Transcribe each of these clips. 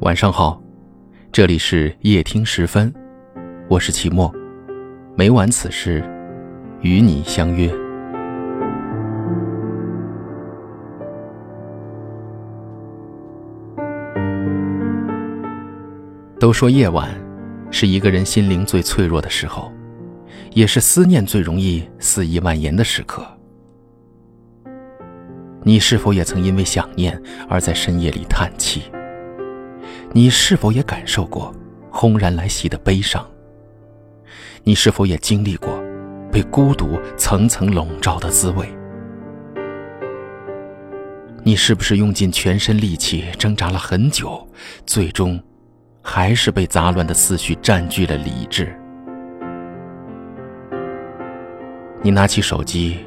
晚上好，这里是夜听时分，我是齐墨，每晚此时与你相约。都说夜晚是一个人心灵最脆弱的时候，也是思念最容易肆意蔓延的时刻。你是否也曾因为想念而在深夜里叹气？你是否也感受过轰然来袭的悲伤？你是否也经历过被孤独层层笼罩的滋味？你是不是用尽全身力气挣扎了很久，最终还是被杂乱的思绪占据了理智？你拿起手机，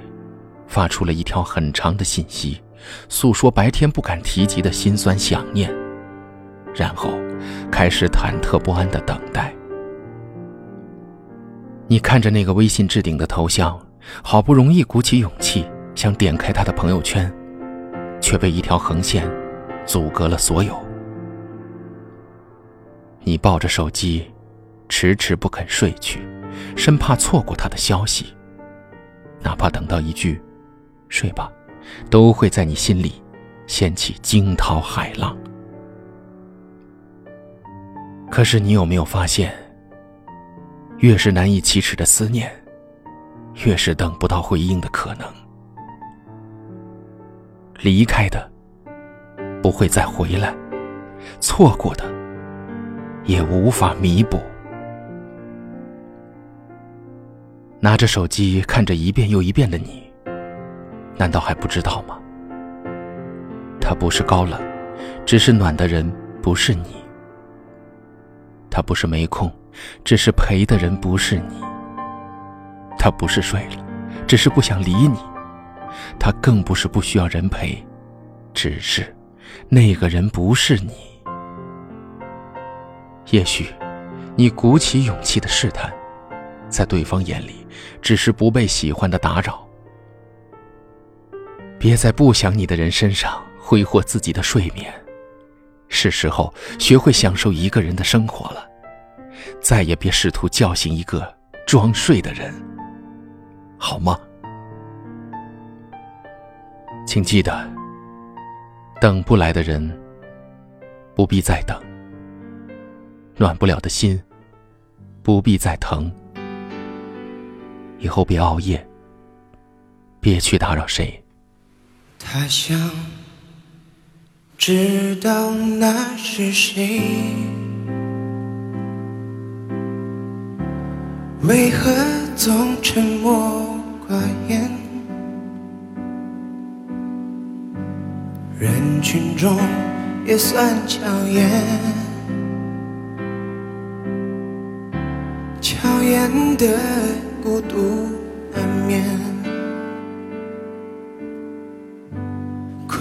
发出了一条很长的信息，诉说白天不敢提及的心酸想念。然后，开始忐忑不安的等待。你看着那个微信置顶的头像，好不容易鼓起勇气想点开他的朋友圈，却被一条横线阻隔了所有。你抱着手机，迟迟不肯睡去，生怕错过他的消息。哪怕等到一句“睡吧”，都会在你心里掀起惊涛骇浪。可是你有没有发现，越是难以启齿的思念，越是等不到回应的可能。离开的不会再回来，错过的也无法弥补。拿着手机看着一遍又一遍的你，难道还不知道吗？他不是高冷，只是暖的人不是你。他不是没空，只是陪的人不是你。他不是睡了，只是不想理你。他更不是不需要人陪，只是那个人不是你。也许你鼓起勇气的试探，在对方眼里只是不被喜欢的打扰。别在不想你的人身上挥霍自己的睡眠。是时候学会享受一个人的生活了，再也别试图叫醒一个装睡的人，好吗？请记得，等不来的人不必再等，暖不了的心不必再疼。以后别熬夜，别去打扰谁。他想。知道那是谁？为何总沉默寡言？人群中也算抢眼，抢眼的孤独难免。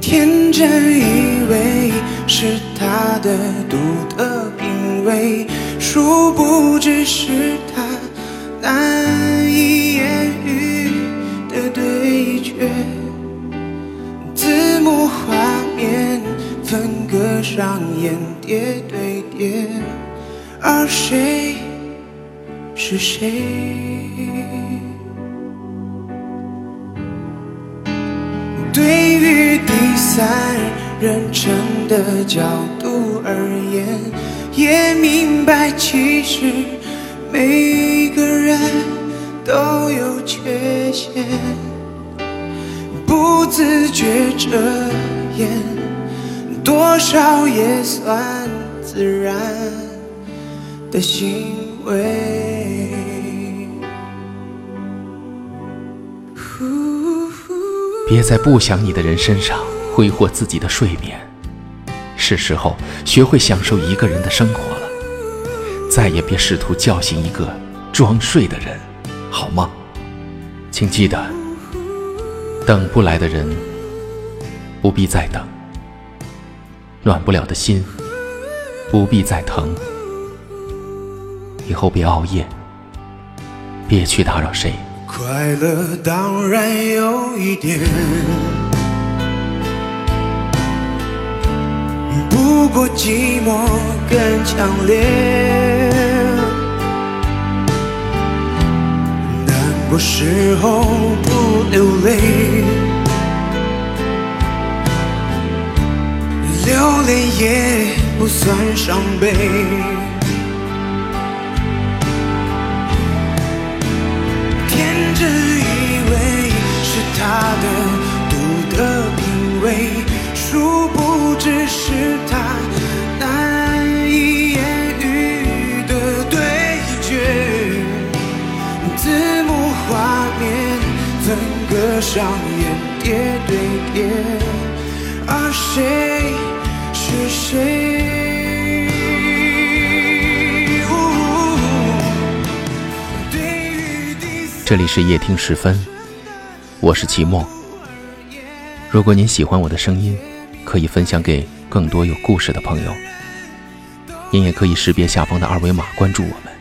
天真以为是他的独特品味，殊不知是他难以言喻的对决。字幕画面分割上演叠对叠，而谁是谁？第三人称的角度而言，也明白其实每个人都有缺陷，不自觉遮掩，多少也算自然的行为。别在不想你的人身上挥霍自己的睡眠。是时候学会享受一个人的生活了。再也别试图叫醒一个装睡的人，好吗？请记得，等不来的人不必再等，暖不了的心不必再疼。以后别熬夜，别去打扰谁。快乐当然有一点，不寂寞更强烈。难过时候不流泪，流泪也不算伤悲。上演叠对叠，而谁是谁？这里是夜听时分，我是齐墨。如果您喜欢我的声音，可以分享给更多有故事的朋友。您也可以识别下方的二维码关注我们。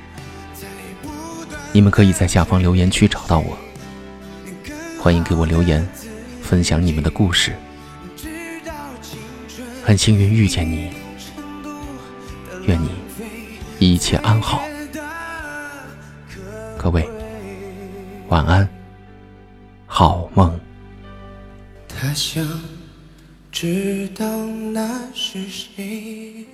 你们可以在下方留言区找到我。欢迎给我留言，分享你们的故事。很幸运遇见你，愿你一切安好。各位，晚安，好梦。他想知道那是谁。